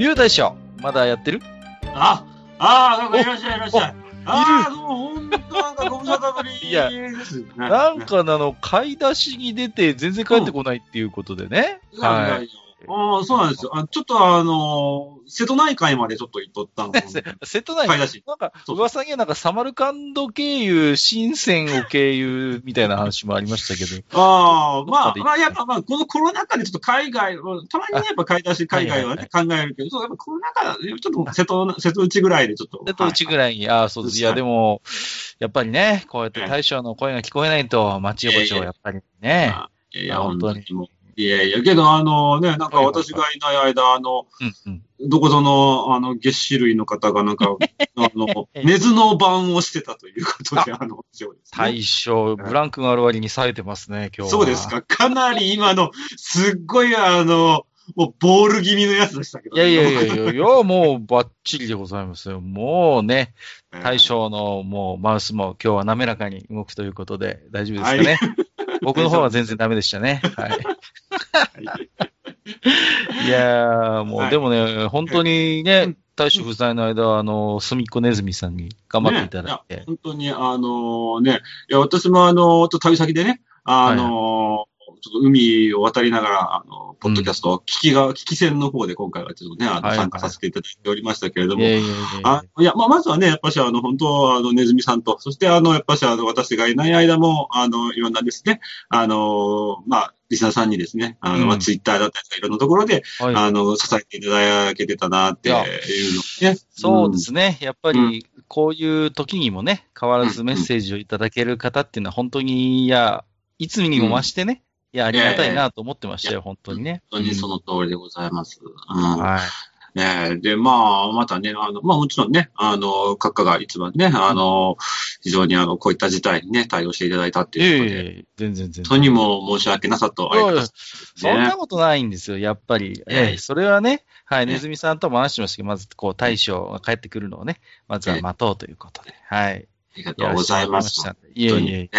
ゆう大将、まだやってる？あ、ああ、なんかいらっしゃいいらっしゃい。ああ、どうも、ほんとなんかご無沙汰ぶりいやです。なんかあの、買い出しに出て全然帰ってこないっていうことでね。はい。はい。ああ、そうなんですよ。あちょっとあの、瀬戸内海までちょっと行っとったの。瀬戸内買い出し。なんか、噂にはなんかサマルカンド経由、深センを経由みたいな話もありましたけど。ああ、まあ、まあ、やっぱまあ、このコロナ禍でちょっと海外、たまにね、やっぱ買い出し海外はね、考えるけど、そう、やっぱコロナ禍、ちょっと瀬戸、瀬戸内ぐらいでちょっと。瀬戸内ぐらいに、ああ、そうです。いや、はいでも、やっぱりね、こうやって大将の声が聞こえないと、街横丁、やっぱりね。いや本当に。いやいや、けど、あのね、なんか私がいない間、あの、うんうん。どこぞの、あの、月種類の方がなんか、あの、根津の番をしてたということで、あの、ね大将、ブランクがある割に冴えてますね、今日は。そうですか。かなり今の、すっごいあの、もうボール気味のやつでしたけど。いやいやいやいやいや、もうバッチリでございますよ。もうね、大将のもうマウスも今日は滑らかに動くということで大丈夫ですかね。僕の方は全然ダメでしたね。はい。いやー、もう、はいでもね、本当にうねん、大将不在の間は、あの、すみっこねずみさんに頑張っていただいて。ね本当に、あのね、いや、私もあの、ちょっと旅先でね、あの、ちょっと海を渡りながら、あの、ポッドキャスト、聞きが、聞き戦の方で今回はちょっとね、あのはい参加させていただいておりましたけれども、あいや、まあ、まずはね、やっぱし、あの、本当、あの、ネズミさんと、そして、あの、やっぱし、あの、私がいない間も、あの、いろんなですね、あの、まあ、リスナーさんにですね、あの、まツイッターだったりとか、いろんなところで、はい。あの、支えていただけてたな、っていうのね。そうですね。やっぱうり、こういう時にもね、変わらずメッセージをいただける方っていうのは本当に、いや、いつにも増してね、いや、ありがたいなと思ってましたよ、本当にね。本当にその通りでございます。うんはい。ねで、まあ、またね、あの、まあもちろんね、あの、閣下が一番ね、あの、非常にあの、こういった事態にね、対応していただいたっていうことで、え、全然全然。本当にもう申し訳なさとありがとうございます。そんなことないんですよ、やっぱり。ええええそれはね、はい、ええネズミさんとも話してましたけど、まず、こう、大将が帰ってくるのをね、まずは待とうということで、はい。ありがとうございます。いえいえ。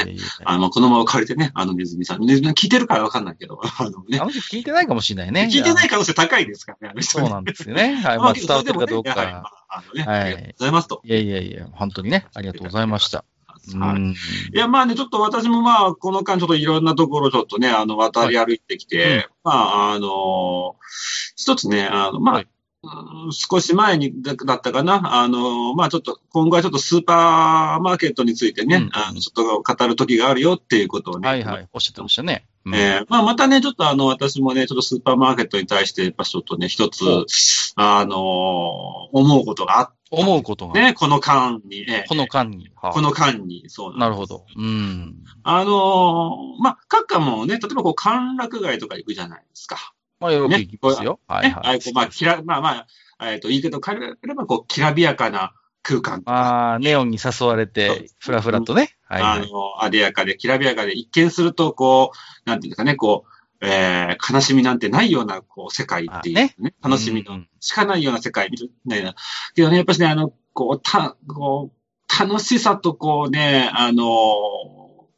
あの、このまま借りてね、あの、ネズミさん。ネズミさん聞いてるからわかんないけど、あのねあ。の人聞いてないかもしれないね。聞いてない可能性高いですからね、あの人ねそうなんですよね。はい、ままああ、伝わってるかどうか。はいあのね、はいありがとうございますと。いやいやいや、本当にね、ありがとうございました。うはいん。いや、まあね、ちょっと私もまあ、この間ちょっといろんなところちょっとね、あの、渡り歩いてきて、まあ、あの、一つね、あの、まあ、はいうん少し前にだだったかな、あの、まあちょっと、今後はちょっとスーパーマーケットについてね、うんあのちょっと語る時があるよっていうことをね、はいはい、おっしゃってましたね。うんえーまあ、またね、ちょっとあの、私もね、ちょっとスーパーマーケットに対して、やっぱちょっとね、一つあのー思うことがあっ思うことが、てね、この間に、えーこの間に。はあこの間に、そうなるほど。うん。あのーまあ、各家もね、例えばこう、歓楽街とか行くじゃないですか。まあ、よく行きますよ。はいね、はい。ああいうこうまあ、きら、まあまあ、えっ、と、言い方を変えれば、こう、きらびやかな空間。ああ、ネオンに誘われて、ふらふらとね。はいはい。あの、あでやかで、きらびやかで、一見すると、こう、なんていうんですかね、こう、えー、悲しみなんてないような、こう、世界っていうね、あね楽しみのうんしかないような世界みたいな。けどね、やっぱしね、あの、こう、た、こう、楽しさとこうね、あの、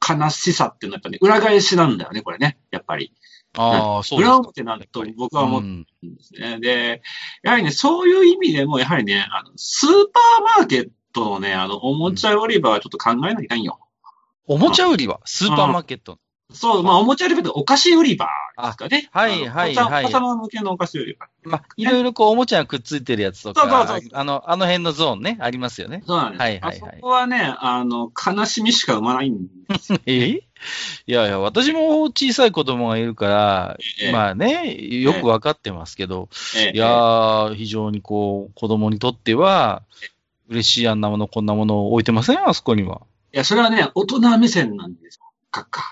悲しさっていうのはやっぱね、裏返しなんだよね、これね、やっぱり。ああ、そうですか。裏表なんと僕は思ってうんるんですね。で、やはりね、そういう意味でも、やはりね、あの、スーパーマーケットのね、あの、おもちゃ売り場はちょっと考えないかんよ。おもちゃ売り場、スーパーマーケット。そう、まあ、おもちゃ売り場ってお菓子売り場ですかね。はいはいはいお子様向けのお菓子売り場。まあ、いろいろこう、おもちゃがくっついてるやつとそうそうそうか、あの、あの辺のゾーンね、ありますよね。そうなんです。はいはいはいあそこはね、あの、悲しみしか生まないんですよ。え いやいや、私も小さい子供がいるから、ええまあね、よくわかってますけど、ええいやー、非常にこう、子供にとっては、嬉しいあんなもの、こんなものを置いてません？あそこには。いや、それはね、大人目線なんですよ。閣下。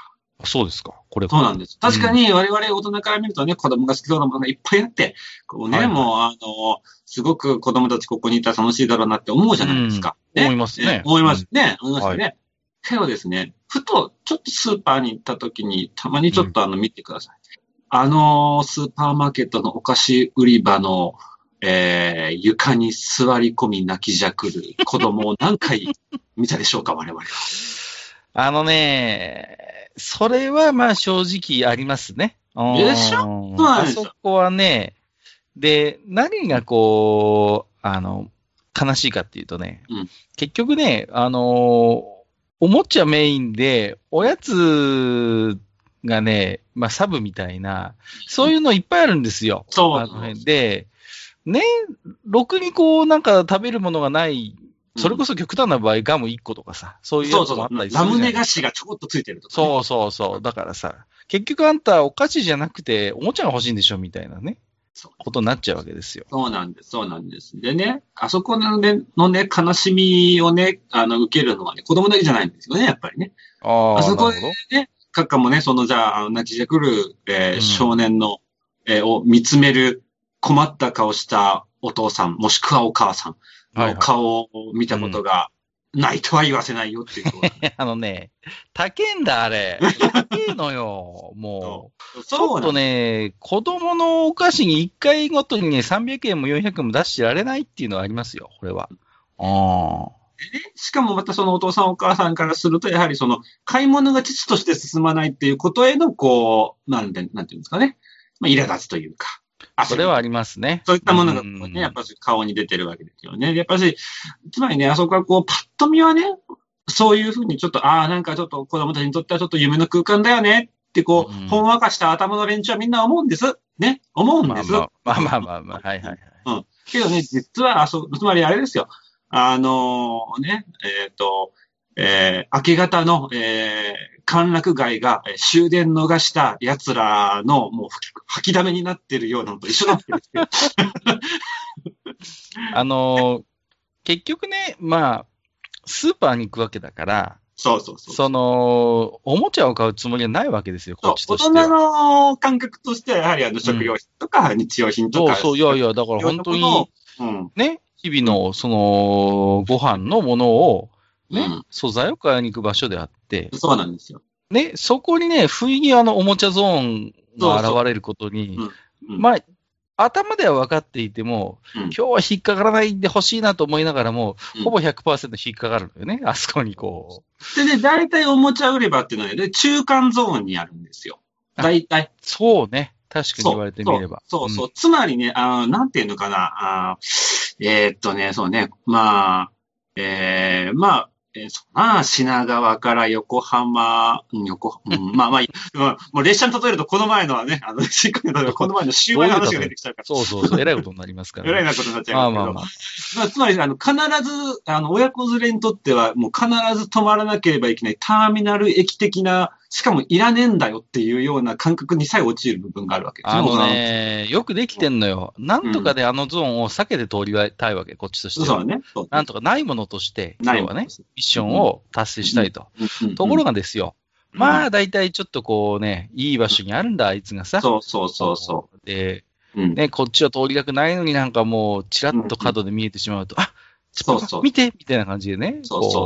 そうですか。これそうなんです。確かに我々大人から見るとね、子供が好きそうなものがいっぱいあって、こうね、はいはいもう、あの、すごく子供たちここにいたら楽しいだろうなって思うじゃないですか。ねうん思いますね思いますね。思いますね。けどですね、ふと、ちょっとスーパーに行った時に、たまにちょっとあの、見てください。あの、スーパーマーケットのお菓子売り場の、えー、床に座り込み泣きじゃくる子供を何回見たでしょうか、我々は。あのね、それはまあ正直ありますね。でしょ？あそこはね、で、何がこう、あの、悲しいかっていうとね、うん。結局ね、あの、おもちゃメインで、おやつがね、まあサブみたいな、そういうのいっぱいあるんですよ。そうあの辺で、ね、ろくにこう、なんか食べるものがない、それこそ極端な場合、ガム1個とかさ、そういうもあったりするじゃないラムネ菓子がちょこっとついてるとか、ね。そうそうそう。だからさ、結局あんたお菓子じゃなくておもちゃが欲しいんでしょみたいなねそう、ことになっちゃうわけですよ。そうなんです、そうなんです。でね、あそこのね、のね、悲しみをね、あの、受けるのはね、子供だけじゃないんですよね、やっぱりね。ああそこでね、閣下もね、その、じゃあ、泣きじゃくる、えーうん少年の、えーを見つめる困った顔したお父さん、もしくはお母さんの顔を見たことがないとは言わせないよっていうことなんですあのね、高えんだ、あれ。高えのよ。もう。ちょっとね、子供のお菓子に1回ごとにね、300円も400円も出してられないっていうのはありますよ、これは。ああ。しかもまたそのお父さんお母さんからすると、やはりその買い物が父として進まないっていうことへの、こう、なんで、なんていうんですかね。まあ、苛立つというか。それはありますね。そういったものがこううんね、やっぱり顔に出てるわけですよね。やっぱり、つまりね、あそこはこう、パッと見はね、そういうふうにちょっと、ああ、なんかちょっと子供たちにとってはちょっと夢の空間だよねってこう、うんほんわかした頭の連中はみんな思うんです。ね、思うんです。まあまあ、まあまあはいはいはい。けどね、実は、あそ、つまりあれですよ。あのね、えっ、と、えー明け方の、えー歓楽街がえー終電逃した奴らのもう吐きだめになってるようなのと一緒なんですよ。あのー結局ね、まあ、スーパーに行くわけだから、そうそうそう。その、おもちゃを買うつもりはないわけですよ、こっちとしては。人の感覚としては、やはりあの食料品とか日用品とか。そうそう、いやいや、だから本当に、うん。ね、日々の、その、ご飯のものを、ね、うん素材を買いに行く場所であって、そうなんですよ。ね、そこにね、不意にあの、おもちゃゾーンが現れることに、うんまあ、頭では分かっていても、うん今日は引っかからないでほしいなと思いながらも、うんほぼ100%引っかかるのよね、あそこにこう。でね、大体おもちゃ売り場っていうのはね、中間ゾーンにあるんですよ。大体。そうね、確かに言われてみれば。そうそうそう。つまりね、あーなんていうのかな。あーえーっとね、そうね。まあ、えー、まあ、えーそうな、品川から横浜、うん横、うん、まあまあいい、まあ、もう列車に例えるとこの前のはね、あの、しっかり例えばこの前の終盤の話が出てきちゃうから。そうそうそう、えらいことになりますから、えらいなことになっちゃまあいますけど。まあまあ。まあ、つまり、あの、必ず、あの、親子連れにとっては、もう必ず止まらなければいけないターミナル駅的な、しかもいらねえんだよっていうような感覚にさえ陥る部分があるわけですあの。ね、よくできてんのよ。なんとかであのゾーンを避けて通りたいわけ、こっちとしては。そうだね。そうなんとかないものとして、今日はね、ミッションを達成したいと。ところがですよ、まあ、あ大体ちょっとこうね、いい場所にあるんだ、あいつがさ。そうそうそうそで、う。うん。ね、こっちは通りたくないのになんかもう、ちらっと角で見えてしまうと、あそうそう。見てみたいな感じでね。そうそうそ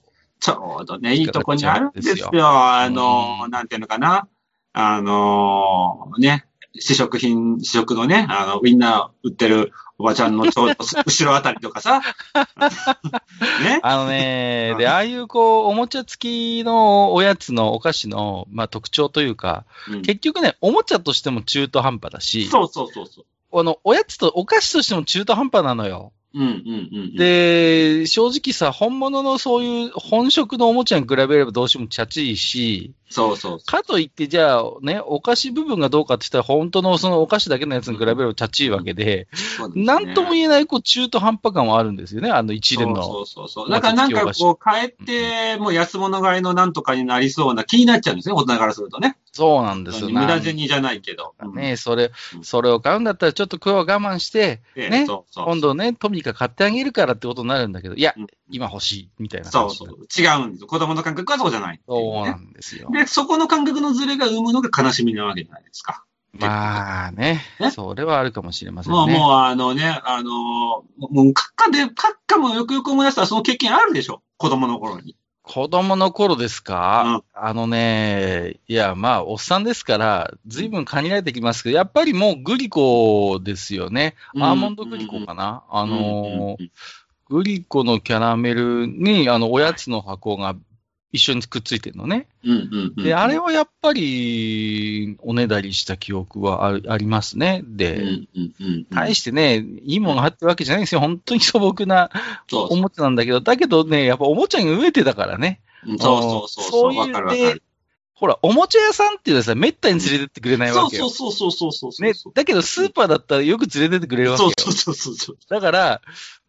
うこちょうどね、いいとこにあるんですよ。あうの、んなんていうのかな。あの、ね、試食品、試食のね、あの、ウィンナー売ってるおばちゃんのちょうど後ろあたりとかさ。ね。あのねう、んで、ああいうこう、おもちゃ付きのおやつのお菓子の、まあ特徴というか、うん結局ね、おもちゃとしても中途半端だし、そうそうそうそう。あの、おやつと、お菓子としても中途半端なのよ。で、正直さ、本物のそういう本職のおもちゃに比べればどうしてもチャチいし、そうそうそかといって、じゃあね、お菓子部分がどうかって言ったら、本当のそのお菓子だけのやつに比べればチャチいわけで。なんとも言えないこう中途半端感はあるんですよね、あの一連の。そうそうそう。だからなんかこう、帰って、もう安物買いのなんとかになりそうな気になっちゃうんですね、大人からするとね。そうなんですよ。無駄銭じゃないけど。ね、それう、んそれを買うんだったら、ちょっと今日は我慢して、でね今度ね、トミカ買ってあげるからってことになるんだけど、いやうん、今欲しい、みたいなそうそう。違うんですよ。子供の感覚はそうじゃないそうなんですよ。で、ね、そこの感覚のズレが生むのが悲しみなわけじゃないですか。まあねね。それはあるかもしれませんね。もう、もう、あのね、あの、もう、閣下で、閣下もよくよく思い出したらその経験あるでしょ？子供の頃に。子供の頃ですか、あのね、いや、まあ、おっさんですから、ずいぶん限られてきますけど、やっぱりもうグリコですよね。アーモンドグリコかな、あのーうんうんグリコのキャラメルに、あの、おやつの箱が一緒にくっついてるのね。うんうんうん。で、あれはやっぱり、おねだりした記憶はあるありますね。うんで、うんうん。対してね、いいものが入ってるわけじゃないんですよ。本当に素朴なそうおもちゃなんだけど、だけどね、やっぱおもちゃに飢えてたからね。そうそうそう。そうわかるわかいう、るで。、ほら、おもちゃ屋さんっていうのはさ、めったに連れてってくれないそうわけよ。そうそうそうそうそう。ね、だけどスーパーだったらよく連れてってくれるわけよ。そうそうそうそう。だから、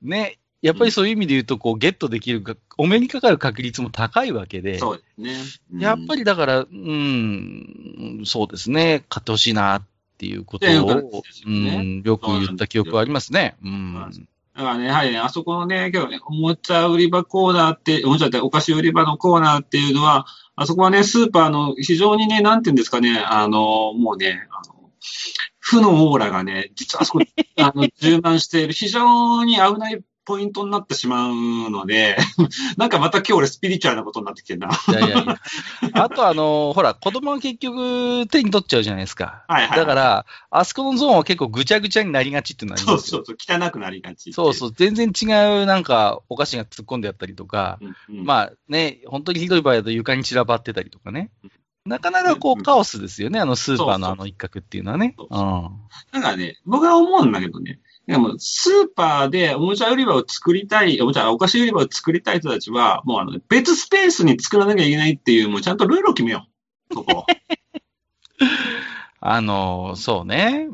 ね、やっぱりそういう意味で言うと、こう、ゲットできるか、お目にかかる確率も高いわけで、そうですね。やっぱり、りだから、うん、そうですね、買ってほしいなっていうことっていう感を、うじですよねん、よく言った記憶はありますね。うん。だからね、やはりね、あそこのね、今日ね、おもちゃ売り場コーナーって、おもちゃってお菓子売り場のコーナーっていうのは、あそこはね、スーパーの非常にね、なんていうんですかね、あの、もうね、あの、負のオーラがね、実はあそこに、あの、充満している、非常に危ないポイントになってしまうので、なんかまた今日俺スピリチュアルなことになってきてるな。いやいやいや。あとあの、ほら、子供は結局手に取っちゃうじゃないですか。はいはい。だから、あそこのゾーンは結構ぐちゃぐちゃになりがちっていうのはありますよ。そうそうそう、汚くなりがち。そうそう、全然違うなんかお菓子が突っ込んであったりとか、うん。うん、まあね、本当にひどい場合だと床に散らばってたりとかね。なかなかこうんうカオスですよね、あのスーパーのあの一角っていうのはね。そううん。だからね、僕は思うんだけどね、でもスーパーでおもちゃ売り場を作りたい、おもちゃ、お菓子売り場を作りたい人たちは、もうあの、別スペースに作らなきゃいけないっていう、もうちゃんとルールを決めよう。そこ。あの、そうね。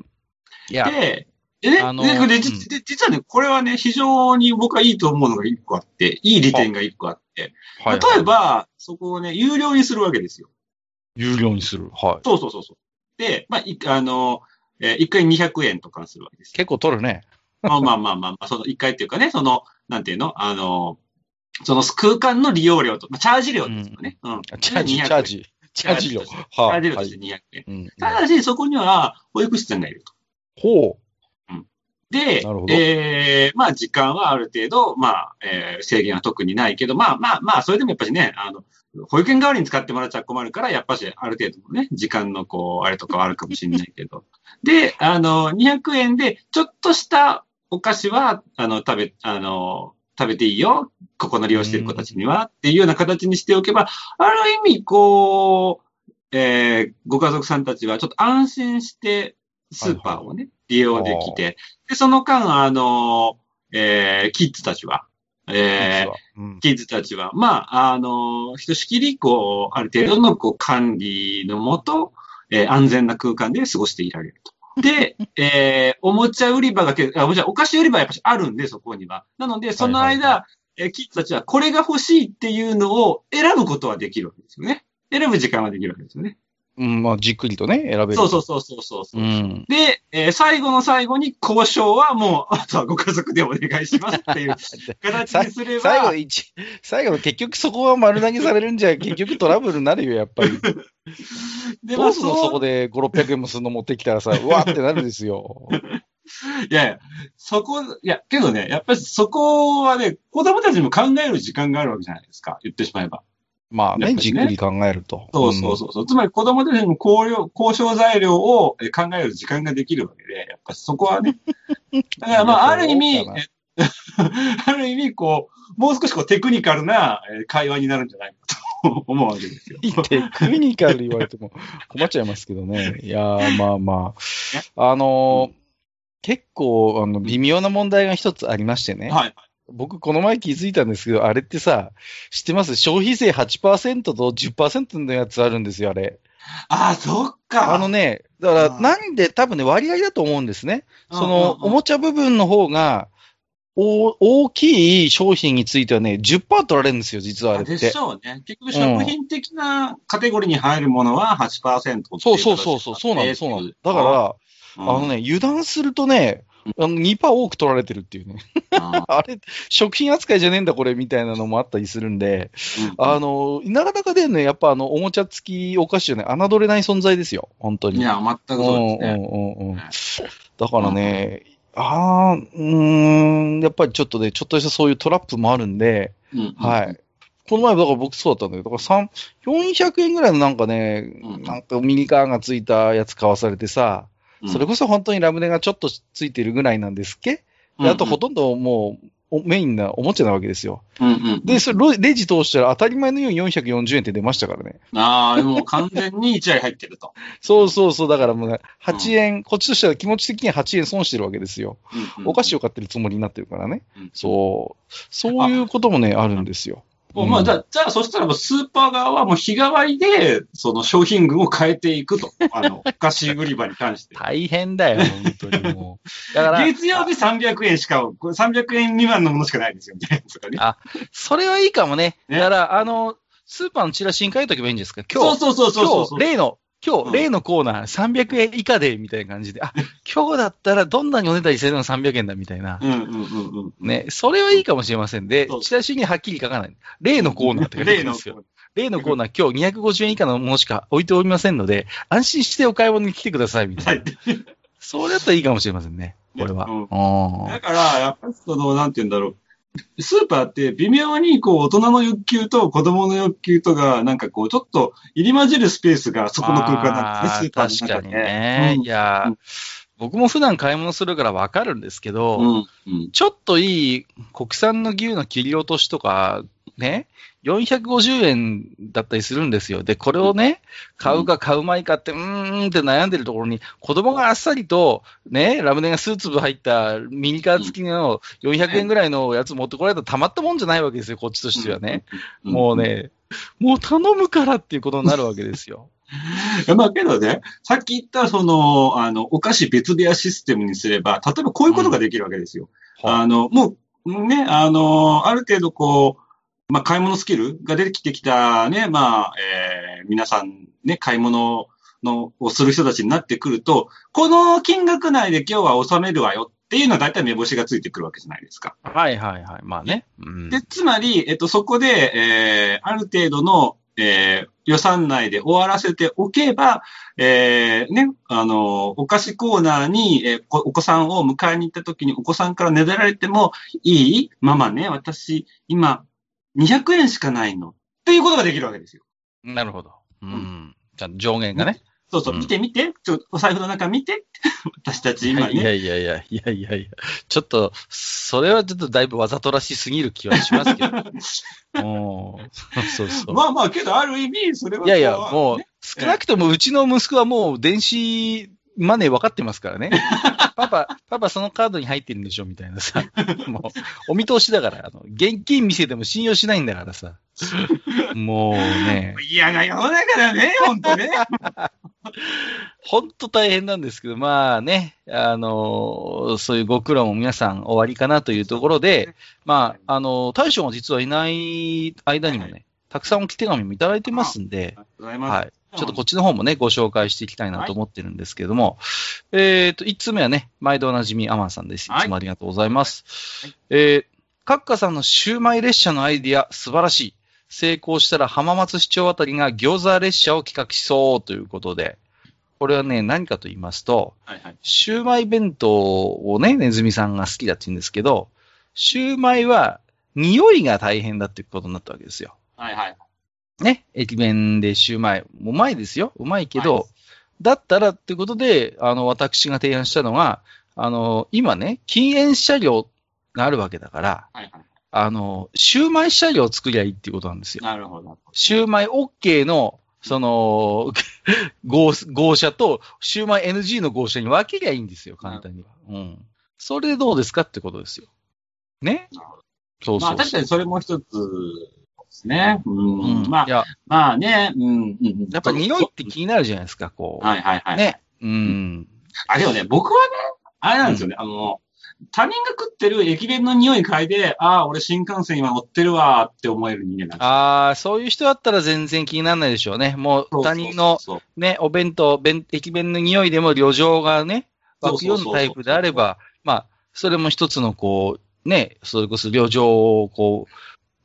いや、で、でね、あのででで実はね、これはね、非常に僕はいいと思うのが一個あって、いい利点が一個あって、はい例えば、そこをね、有料にするわけですよ。有料にする。はい。そうそうそうそう。で、まあ、いあの、えー一回200円とかするわけですよ。結構取るね。まあまあまあまあまあ、その一回っていうかね、その、なんていうの？あの、その空間の利用料と、まあ、チャージ料ですよね。うん。チャージ、チ200ャージ。チャージ料。チャーはい。ジ料としてはい。200円。うんただし、そこには保育士さんがいると。ほでえー、まあ時間はある程度、まあ、えー制限は特にないけど、まあまあまあ、それでもやっぱりね、あの、保育園代わりに使ってもらっちゃ困るから、やっぱしある程度のね、時間のこう、あれとかはあるかもしれないけど。で、あの、200円で、ちょっとしたお菓子は、あの、食べ、あの、食べていいよ。ここの利用してる子たちには、っていうような形にしておけば、ある意味、こう、えーご家族さんたちはちょっと安心して、スーパーをね、利用できて、で、その間、あの、えーキッズたちは、う。えーうんキッズたちは、まあ、あの、ひとしきり、こう、ある程度の、こう、管理のもと、えー安全な空間で過ごしていられると。で、えーおもちゃ売り場がけ、あ、おもちゃ、お菓子売り場はやっぱりあるんで、そこには。なので、そのはい間、はいえーキッズたちはこれが欲しいっていうのを選ぶことはできるわけですよね。選ぶ時間はできるわけですよね。うん、まあ、じっくりとね、選べる。そうそうそうそうそうそう。うん。で、えー最後の最後に交渉はもう、あとはご家族でお願いしますっていう 形にすれば。最後の一、最後の結局そこは丸投げされるんじゃ、結局トラブルになるよ、やっぱり。でどうすんのそこで5、600円もするの持ってきたらさ、うわーってなるんですよ。いやいや、そこ、いや、けどね、やっぱりそこはね、子供たちにも考える時間があるわけじゃないですか。言ってしまえば。まあね、ねじっくり考えると。そうそうそうそう。つまり子供たちにも交渉材料をえ考える時間ができるわけで、やっぱそこはね。だからまあ、ある意味、ある意味、こう、もう少しこうテクニカルなえ会話になるんじゃないかと 思うわけですよ。テクニカル言われても困っちゃいますけどね。いやー、まあまあ。あのー結構、あの、微妙な問題が一つありましてね。はい。僕、この前気づいたんですけど、あれってさ、知ってます？消費税8%と10%のやつあるんですよ、あれ。ああ、そっか。あのね、だから、うんなんで、多分ね、割合だと思うんですね。その、おもちゃ部分の方が、お大きい商品についてはね、10%取られるんですよ、実はあれって。でしょうね。結局、食品的なカテゴリーに入るものは8%っていそうそうそうそう、そうなんです、そうなんです。だから、ら、あのね、油断するとね、あの2%多く取られてるっていうね。あ あれ、食品扱いじゃねえんだこれみたいなのもあったりするんで、あの、なかなかでね、やっぱあの、おもちゃ付きお菓子はね、侮れない存在ですよ。本当に。いや、全くそうですね。うんうんうんうん。だからね、ああ、うーん、やっぱりちょっとね、ちょっとしたそういうトラップもあるんで、うんはい。この前、だから僕そうだったんだけど、だから3、400円ぐらいのなんかね、うんなんかミニカーがついたやつ買わされてさ、それこそ本当にラムネがちょっとついてるぐらいなんですっけ、であとほとんどもう、おメインなおもちゃなわけですよ。うんうん。で、それロレジ通したら当たり前のように440円って出ましたからね。ああ、もう完全に1割入ってると。そうそうそう、だからもうね、8円、こっちとしては気持ち的には8円損してるわけですよ。うんうんお菓子を買ってるつもりになってるからね。うんそう。そういうこともね、あるんですよ。もうまあ、じゃあ、じゃあ、そしたらもうスーパー側はもう日替わりで、その商品群を変えていくと。あの、お菓子売り場に関して。大変だよ、本当にもう。だから、月曜日300円しか、これ300円未満のものしかないんですよ、ね。あそれはいいかもね。ねだから、あの、スーパーのチラシに書いとけばいいんですか？今日、そうそうそうそうそう今日、例の、今日、うん例のコーナー300円以下で、みたいな感じで、あ、今日だったらどんなにお値段するの300円だ、みたいな。うんうんうんうん。ね、それはいいかもしれませんでチラシにはっきり書かない。例のコーナーって書いてあるんですよ。例のコーナー、今日250円以下のものしか置いておりませんので、安心してお買い物に来てください、みたはいい。な。それだったらいいかもしれませんね。これは。うんうんだから、やっぱりその、なんて言うんだろう。スーパーって微妙にこう大人の欲求と子供の欲求とがなんかこうちょっと入り混じるスペースがそこの空間なんですね、スーパーの中で。確かにね。うんいや、うん僕も普段買い物するからわかるんですけど、うん。うん。ちょっといい国産の牛の切り落としとか、ね、450円だったりするんですよ。で、これをね、買うか買うまいかって、うーんって悩んでるところに、子供があっさりと、ね、ラムネが数粒入ったミニカー付きの400円ぐらいのやつ持ってこられたらたまったもんじゃないわけですよ、こっちとしてはね。うんもう。ね、もう頼むからっていうことになるわけですよ。まあけどね、さっき言ったその、あの、お菓子別部屋システムにすれば、例えばこういうことができるわけですよ。あの、もう、ね、あの、ある程度こう、まあ、買い物スキルが出てきてきたね、まあ、えー皆さんね、買い物の、をする人たちになってくると、この金額内で今日は収めるわよっていうのは大体目星がついてくるわけじゃないですか。はいはいはい。まあね。うんで、つまり、えっと、そこで、えーある程度の、えー予算内で終わらせておけば、えーね、あの、お菓子コーナーに、えーこお子さんを迎えに行った時にお子さんからねだられても、いいママね、私、今、200円しかないの。っていうことができるわけですよ。なるほど。うん。ちゃ上限がね。そうそう、うん見て見て、ちょ、お財布の中見て。私たち今いやね。いやいや、いやいやいや、ちょっと、それはちょっとだいぶわざとらしすぎる気はしますけど。おーそうそう。まあまあ、けどある意味、それは。いやいや、こもう、少なくともうちの息子はもう電子マネー分かってますからね。パパ、パパそのカードに入ってるんでしょみたいなさ。もう、お見通しだから、あの、現金見せても信用しないんだからさ。もうね、嫌な世の中だね、ほんとね。ほんと大変なんですけど、まあね、あの、そういうご苦労も皆さん終わりかなというところで、まあ、あの、大将が実はいない間にもね、たくさん置き手紙もいただいてますんで、ありがとうございます。はい。ちょっとこっちの方もね、ご紹介していきたいなと思ってるんですけれども、えっ、と、一つ目はね、毎度おなじみアマンさんです。いはいつもありがとうございます。はいえー、カッカさんのシューマイ列車のアイディア、素晴らしい。成功したら浜松市長あたりが餃子列車を企画しそうということで、これはね、何かと言いますと、はいはい。シューマイ弁当をね、ネズミさんが好きだって言うんですけど、シューマイは匂いが大変だっていうことになったわけですよ。はいはい。ね、駅弁でシューマイ。うまいですよ。うまいけど、はいだったらってことで、あの、私が提案したのが、あの、今ね、禁煙車両があるわけだから、はいはい。あの、シューマイ車両を作りゃいいっていうことなんですよ。なるほど。シューマイ OK の、その、号号車と、シューマイ NG の号車に分けりゃいいんですよ、簡単には。うん。それでどうですかってことですよ。ね？そうそうそう。まあ確かにそれも一つですね。うん。うん、まあまあね、うん、うんうん。やっぱ匂いって気になるじゃないですか、こう。はいはいはい。。ね。うん。あ、でもね、僕はね、あれなんですよね。あの、他人が食ってる駅弁の匂い嗅いで、ああ、俺新幹線今乗ってるわーって思える人間なんですよ。ああ、そういう人だったら全然気にならないでしょうね。もう他人のね、お弁当、弁駅弁の匂いでも旅情がね、湧くようなタイプであればまあ、それも一つのこう、ね、それこそ旅情をこう、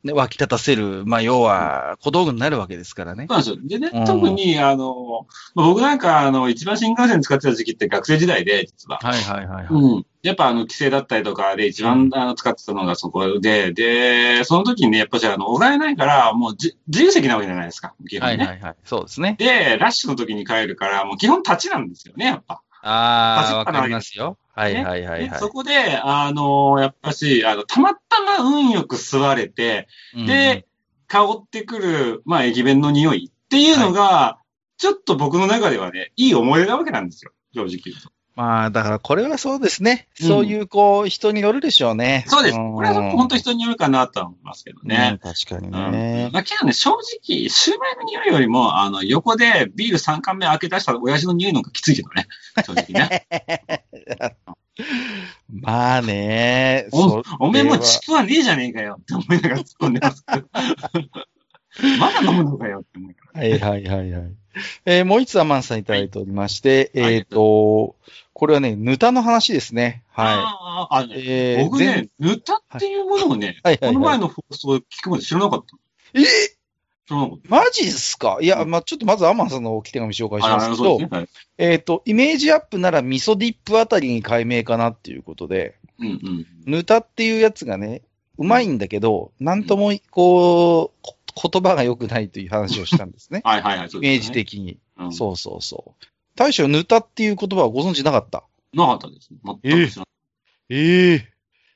ね、湧き立たせる、まあ、要は、小道具になるわけですからね。そうなんですよ。でね、特に、あの、僕なんか、あの、一番新幹線使ってた時期って学生時代で、実は。はいはいはい、はい。うん。やっぱ、あの、規制だったりとかで一番、あの、使ってたのがそこで、で、その時にね、やっぱじゃあ、の、お金ないから、もうじ、自由席なわけじゃないですか。基本ね。はいはいはい。そうですね。で、ラッシュの時に帰るから、もう基本立ちなんですよね、やっぱ。ああ、わかりますよ。はいはいはい、はい、そこで、あの、やっぱし、あの、たまたま運よく座れて、うん、で、香ってくる、まあ、駅弁の匂いっていうのが、はい、ちょっと僕の中ではね、いい思い出なわけなんですよ。正直言うと。まあ、だからこれはそうですね。うん、そういう、こう、人によるでしょうね。そうです。これは本当人によるかなと思いますけどね。うん、確かにね。うん、まあ、けどね、正直、シューマイの匂いよりも、あの、横でビール3缶目開け出した親父の匂いの方がきついけどね。正直ね。まあねお、おめえもちくわねえじゃねえかよって思いながら突っ込んでますけど。まだ飲むのかよって思いながら。はいはいはいはい。えー、もう一つアマンさんいただいておりまして、はい、えっ、ー、と、これはね、ヌタの話ですね。はい。あえー、僕ね、ヌタっていうものをね、はい、この前の放送聞くまで知らなかった。えー？マジっすか？いや、まあ、ちょっとまずアマンさんの置き手紙紹介しますけど、ね。はい、えっ、ー、と、イメージアップなら味噌ディップあたりに解明かなっていうことで、うんうん、ヌタっていうやつがね、うまいんだけど、なんとも、こう、言葉が良くないという話をしたんですね。はいはいはい、ね、イメージ的に、うん、そうそうそう。大将、ヌタっていう言葉はご存知なかった？なかったです全く知らない。えー、え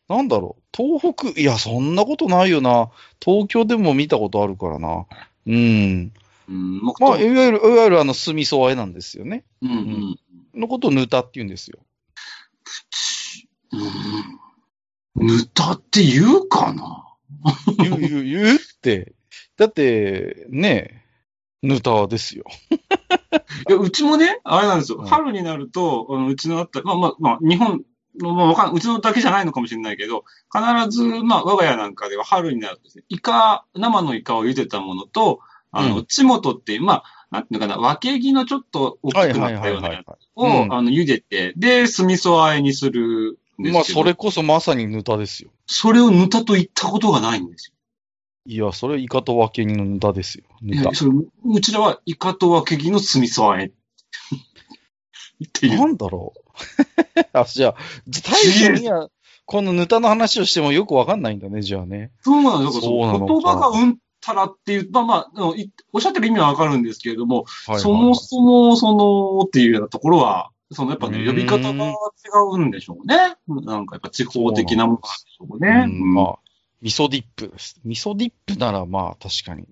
ー、なんだろう？東北、いや、そんなことないよな。東京でも見たことあるからな。うん。うん、まあ、いわゆる、いわゆるあの、墨みそあえなんですよね。うん、うん、のことをヌタって言うんですよ。うん。ヌタって言うかな？言う、言う、言うって。だって、ねえ、ヌタですよ。いや、うちもね、あれなんですよ。春になると、あのうちのあった、まあまあ、まあ、日本の、まあ、わかんうちのだけじゃないのかもしれないけど、必ず、まあ、我が家なんかでは春になるとですね、イカ、生のイカを茹でたものと、あの、ちもとっていう、まあ、なんていうのかな、分け木のちょっと大きくなったようなやつを、あの、茹でて、で、酢味噌和えにするまあ、それこそまさにぬたですよ。それをぬたと言ったことがないんですよ。いや、それイカと分け木のぬたですよ。ぬた。それうちらはイカと分け木の酢味噌和え。っていう。なんだろう。あ、じゃあ、大将には、このぬたの話をしてもよくわかんないんだね、じゃあね。そうなんですよ。言葉がうんたらっていう、まあまあ、おっしゃってる意味はわかるんですけれども、はいはい、そもそも、その、っていうようなところは、そのやっぱね、呼び方が違うんでしょうね。なんかやっぱ地方的なものなんでしょうね。うまあ、味噌ディップです。味噌ディップならまあ確かに。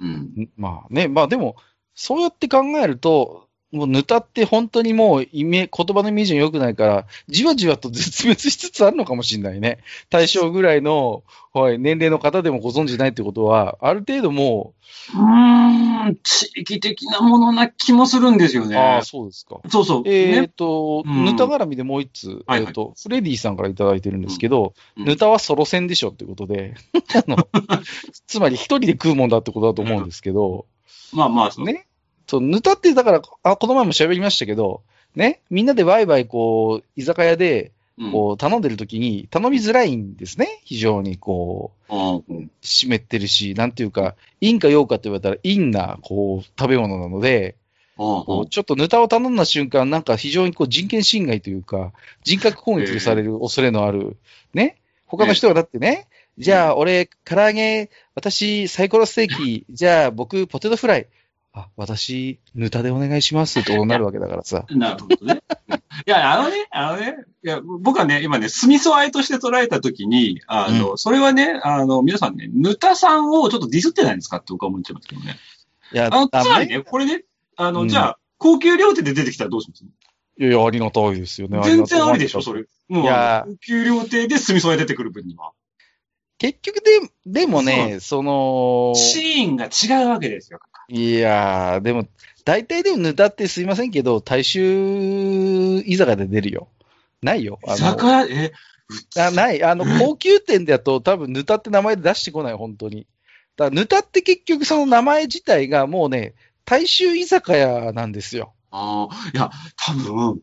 うん。まあね、まあでも、そうやって考えると、もうぬたって本当にもうイメ言葉のイメージが良くないから、じわじわと絶滅しつつあるのかもしれないね。対象ぐらいの、はい、年齢の方でもご存知ないってことは、ある程度もう。うーん、地域的なものな気もするんですよね。ああ、そうですか。そうそう。えっ、ー、と、ぬた絡みでもう一つ、えっ、ー、と、フレディさんからいただいてるんですけど、うん、ぬたはソロ戦でしょってことで、あの、つまり一人で食うもんだってことだと思うんですけど、まあまあ、ね。そう、ぬたってだから、あ、この前も喋りましたけど、ね、みんなでワイワイこう、居酒屋で、こう、頼んでる時に、頼みづらいんですね。非常にこう、湿ってるし、なんていうか、陰か陽かって言われたら陰な、こう、食べ物なので、こうちょっとぬたを頼んだ瞬間、なんか非常にこう人権侵害というか、人格攻撃される恐れのある、ね。他の人がだってね、じゃあ俺、唐揚げ、私、サイコロステーキ、じゃあ僕、ポテトフライ、あ、私、ぬたでお願いしますってなるわけだからさ。なるほどね。いや、あのね、あのね、いや、僕はね、今ね、酢味噌あえとして捉えたときに、あの、うん、それはね、あの、皆さんね、ぬたさんをちょっとディスってないんですかって僕は思っちゃいますけどね。いや、あの、つまりね、これね、あの、うん、じゃあ、高級料亭で出てきたらどうしますいやいや、ありがたいですよね。全然ありでしょ、それ。もう、高級料亭で酢味噌あえ出てくる分には。結局で、でもね、その、シーンが違うわけですよ。いやー、でも、大体でもぬたってすいませんけど、大衆居酒屋で出るよ。ないよ。居酒屋？え？あない。あの、高級店だと多分ぬたって名前で出してこない、本当に。だからぬたって結局その名前自体がもうね、大衆居酒屋なんですよ。ああ、いや、多分、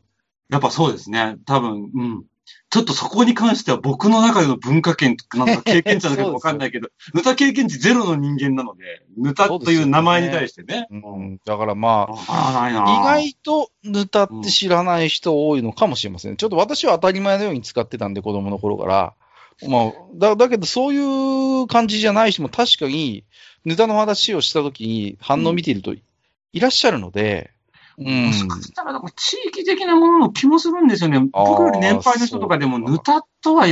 やっぱそうですね。多分、うん。ちょっとそこに関しては僕の中での文化圏なんか経験値なのかわかんないけど、ぬた経験値ゼロの人間なので、ぬたという名前に対してね。ねうん、だからまあ、意外とぬたって知らない人多いのかもしれません。うん、ちょっと私は当たり前のように使ってたんで、子供の頃から。まあ、だ、だけどそういう感じじゃない人も確かに、ぬたの話をしたときに反応を見ているといらっしゃるので、うん。もしかしたら、地域的なものの気もするんですよね。僕より年配の人とかでも、ぬたとは、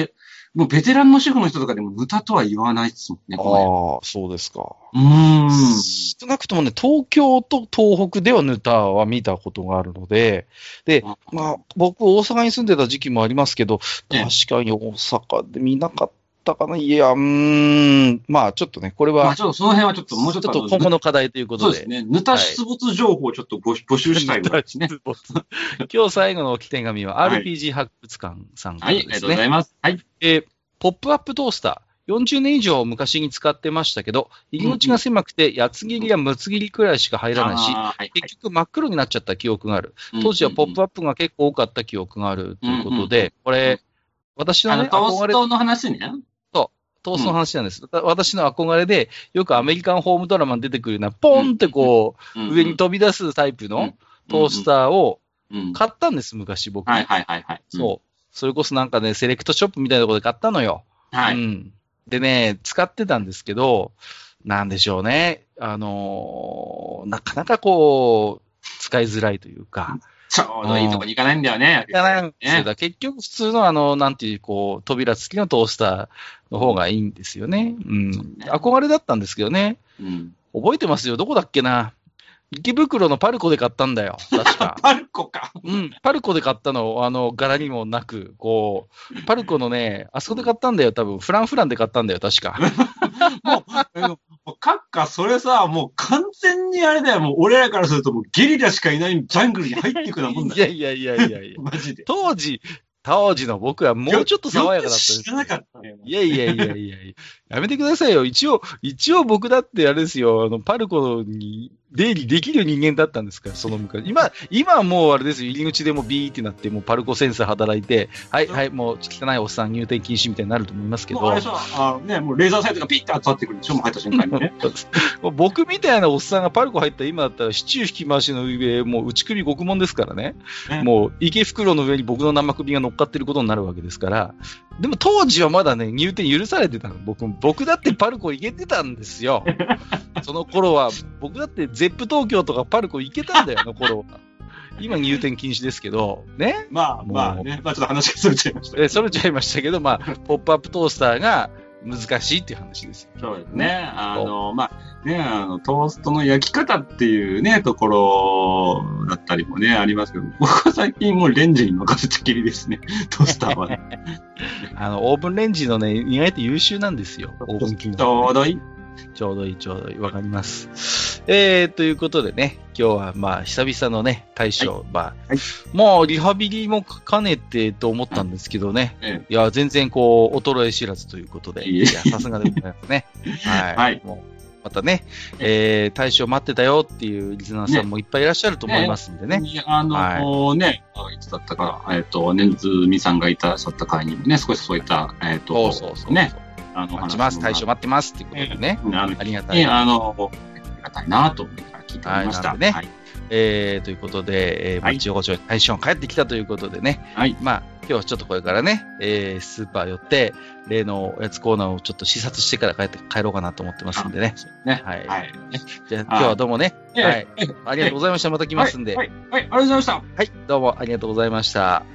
もうベテランの主婦の人とかでも、ぬたとは言わないですもんね。ああ、そうですか。うん。少なくともね、東京と東北ではぬたは見たことがあるので、で、まあ、僕大阪に住んでた時期もありますけど、確かに大阪で見なかった。ったかな？いや、うん、まあちょっとね、これは。まあちょっとその辺はちょっともうちょっと。ちょっと今後の課題ということで。そうですね。ぬた出没情報をちょっと募,、募集したいぐら いですね。今日最後の置き手紙は RPG 博物館さんからですね。はい、ありがとうございます。はい。えー、ポップアップトースター。40年以上昔に使ってましたけど、入り口が狭くて、八つ切りや六つ切りくらいしか入らないし、結局真っ黒になっちゃった記憶がある。当時はポップアップが結構多かった記憶があるということで、これ、私のね、トーストの話ね。トーストの話なんです。うん、私の憧れで、よくアメリカンホームドラマに出てくるような、ポンってこう、うん、上に飛び出すタイプのトースターを買ったんです、昔僕。はいはいはいはい。そう。それこそなんかね、セレクトショップみたいなところで買ったのよ。はい。うん。でね、使ってたんですけど、なんでしょうね。あのー、なかなかこう、使いづらいというか、ちょうどいいとこに行かないんだよね。行かないんですよ。ね、結局普通のあの、なんていう、こう、扉付きのトースターの方がいいんですよね。うん。憧れだったんですけどね。うん。覚えてますよ。どこだっけな。池袋のパルコで買ったんだよ。確か。パルコか。うん。パルコで買ったの、あの、柄にもなく、こう、パルコのね、あそこで買ったんだよ。多分、フランフランで買ったんだよ。確か。もう、カッカ、それさ、もう完全にあれだよ。もう俺らからするともうゲリラしかいないジャングルに入っていくようなもんだよ。いやいやいやいやいや。マジで。当時、当時の僕はもうちょっと爽やかだったです。知らなかったよ。いやいやいやいややめてくださいよ。一応、一応僕だってあれですよ、あの、パルコに出入りできる人間だったんですから、その昔。今、今はもうあれですよ、入り口でもビーってなって、もうパルコセンサー働いて、はい、はい、もう汚いおっさん入店禁止みたいになると思いますけど。もうあれあね、もうレーザーサイトがピッて当たってくるでしょ、もう入った瞬間にね。僕みたいなおっさんがパルコ入った今だったら、シチュー引き回しの上、もう内首獄門ですからね。ねもう池袋の上に僕の生首が乗っかってることになるわけですから、でも当時はまだね、入店許されてたの。僕、僕だってパルコ行けてたんですよ。その頃は、僕だってゼップ東京とかパルコ行けたんだよ、あの頃は。今入店禁止ですけど、ね？まあまあね、まあちょっと話がそれちゃいました。え、それちゃいましたけど、まあ、ポップアップトースターが難しいっていう話ですよ。そうですね。あの、まあ、ね、あの、トーストの焼き方っていうね、ところだったりもね、ありますけど、僕は最近もうレンジに任せたきりですね、トースターは、ね。あの、オーブンレンジのね、意外と優秀なんですよ。オーブン機能、ちょうどいい。ちょうどいい、ちょうどいい。わかります。えー、ということでね、今日はまあ、久々のね、大将、はい、まあ、はい、もうリハビリも兼ねてと思ったんですけどね、はい、いや、全然こう、衰え知らずということで、いや、さすがでございますね。はい。はい、もうまたね、えー、大将待ってたよっていうリスナーさんもいっぱいいらっしゃると思いますんでね。ねあの、はい、ね、いつだったか、えっ、ー、と、ねずみさんがいたさった会にもね、少しそういった、えっ、ー、と、そうそうそう。ね、あの、待ちます、大将待ってますっていうことでね。ありがたい。あの、ありがたいなと思いながら聞いておりました。ね。はい、えー、ということで、えー、まあ、一応ご長大将帰ってきたということでね。はい。まあ、今日ちょっとこれからね、えー、スーパー寄って、例のおやつコーナーをちょっと視察してから帰って帰ろうかなと思ってますんでね。ね。はい。はい。じゃあ、今日はどうもね。はい。ありがとうございました。また来ますんで。はい。はい。ありがとうございました。はい。どうもありがとうございました。